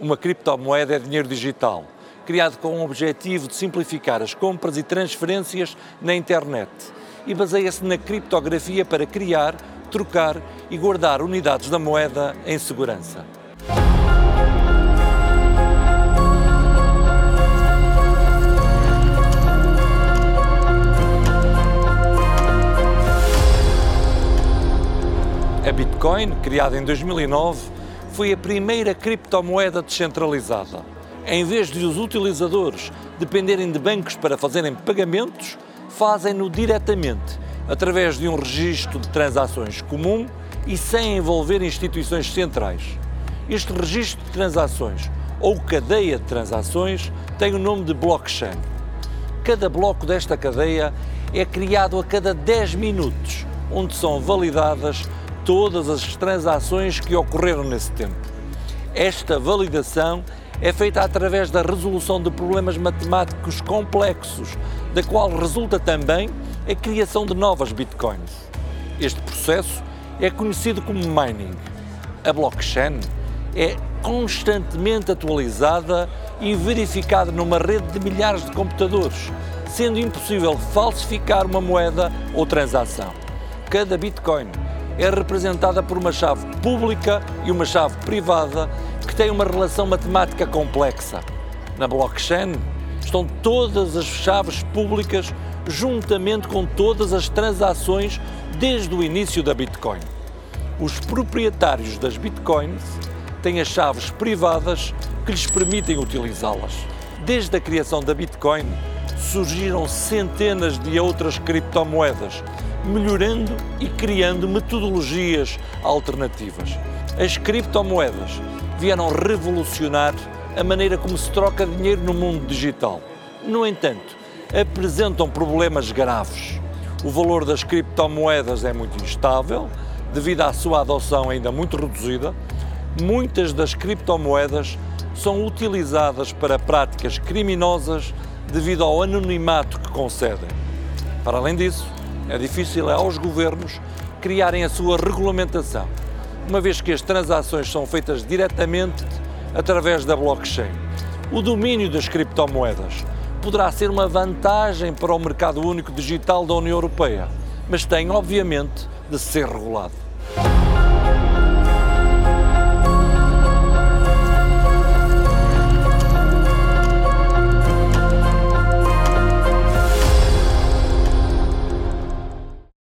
Uma criptomoeda é dinheiro digital, criado com o objetivo de simplificar as compras e transferências na internet e baseia-se na criptografia para criar, trocar e guardar unidades da moeda em segurança. A Bitcoin, criada em 2009, foi a primeira criptomoeda descentralizada. Em vez de os utilizadores dependerem de bancos para fazerem pagamentos, fazem-no diretamente, através de um registro de transações comum e sem envolver instituições centrais. Este registro de transações, ou cadeia de transações, tem o nome de blockchain. Cada bloco desta cadeia é criado a cada 10 minutos, onde são validadas todas as transações que ocorreram nesse tempo. Esta validação é feita através da resolução de problemas matemáticos complexos, da qual resulta também a criação de novas bitcoins. Este processo é conhecido como mining. A blockchain é constantemente atualizada e verificada numa rede de milhares de computadores, sendo impossível falsificar uma moeda ou transação. Cada bitcoin é representada por uma chave pública e uma chave privada que têm uma relação matemática complexa. Na blockchain estão todas as chaves públicas juntamente com todas as transações desde o início da Bitcoin. Os proprietários das Bitcoins têm as chaves privadas que lhes permitem utilizá-las. Desde a criação da Bitcoin, surgiram centenas de outras criptomoedas melhorando e criando metodologias alternativas. As criptomoedas vieram revolucionar a maneira como se troca dinheiro no mundo digital. No entanto, apresentam problemas graves. O valor das criptomoedas é muito instável, devido à sua adoção ainda muito reduzida. Muitas das criptomoedas são utilizadas para práticas criminosas devido ao anonimato que concedem. Para além disso, é difícil aos governos criarem a sua regulamentação, uma vez que as transações são feitas diretamente através da blockchain. O domínio das criptomoedas poderá ser uma vantagem para o mercado único digital da União Europeia, mas tem, obviamente, de ser regulado.